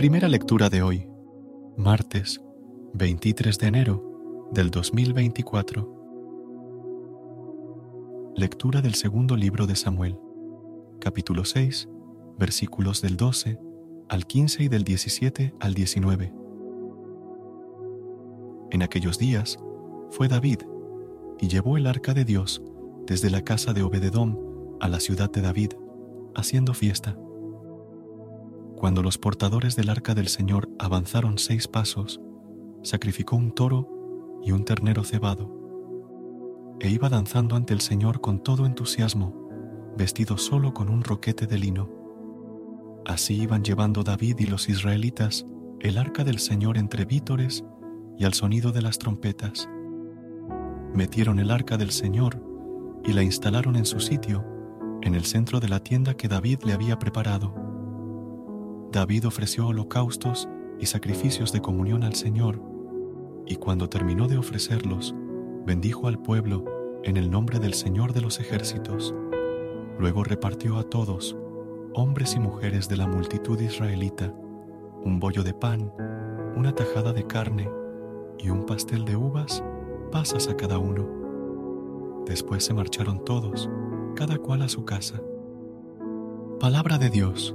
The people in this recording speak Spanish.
Primera lectura de hoy, martes 23 de enero del 2024. Lectura del segundo libro de Samuel, capítulo 6, versículos del 12 al 15 y del 17 al 19. En aquellos días fue David y llevó el arca de Dios desde la casa de Obededom a la ciudad de David, haciendo fiesta. Cuando los portadores del arca del Señor avanzaron seis pasos, sacrificó un toro y un ternero cebado, e iba danzando ante el Señor con todo entusiasmo, vestido solo con un roquete de lino. Así iban llevando David y los israelitas el arca del Señor entre vítores y al sonido de las trompetas. Metieron el arca del Señor y la instalaron en su sitio, en el centro de la tienda que David le había preparado David ofreció holocaustos y sacrificios de comunión al Señor, y cuando terminó de ofrecerlos, bendijo al pueblo en el nombre del Señor de los ejércitos. Luego repartió a todos, hombres y mujeres de la multitud israelita, un bollo de pan, una tajada de carne y un pastel de uvas, pasas a cada uno. Después se marcharon todos, cada cual a su casa. Palabra de Dios.